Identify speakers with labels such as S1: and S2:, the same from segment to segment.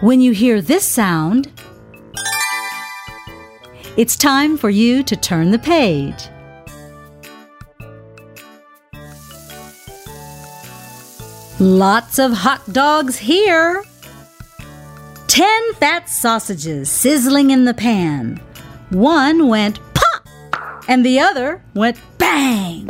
S1: When you hear this sound, it's time for you to turn the page. Lots of hot dogs here. Ten fat sausages sizzling in the pan. One went pop, and the other went bang.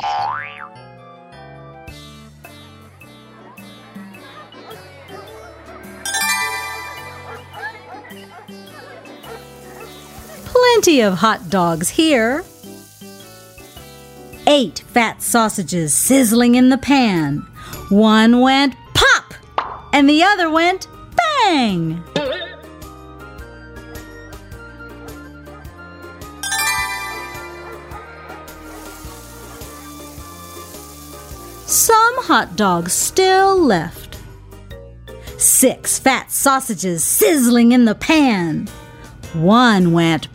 S1: Plenty of hot dogs here. Eight fat sausages sizzling in the pan. One went pop, and the other went bang. Some hot dogs still left. Six fat sausages sizzling in the pan. One went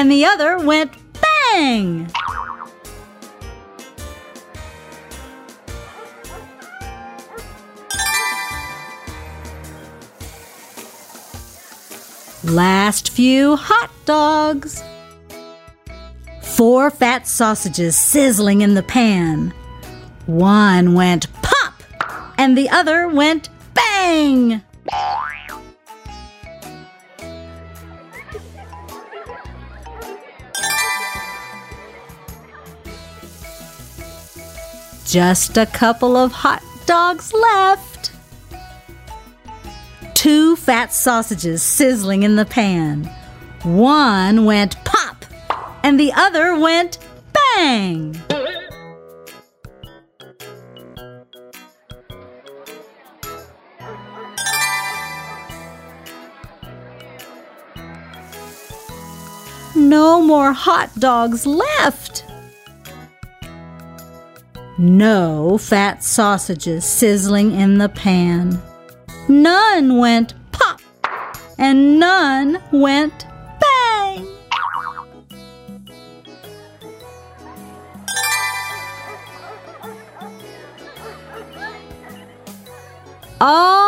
S1: and the other went bang. Last few hot dogs. Four fat sausages sizzling in the pan. One went pop, and the other went bang. Just a couple of hot dogs left. Two fat sausages sizzling in the pan. One went pop, and the other went bang. No more hot dogs left. No fat sausages sizzling in the pan. None went pop, and none went bang. All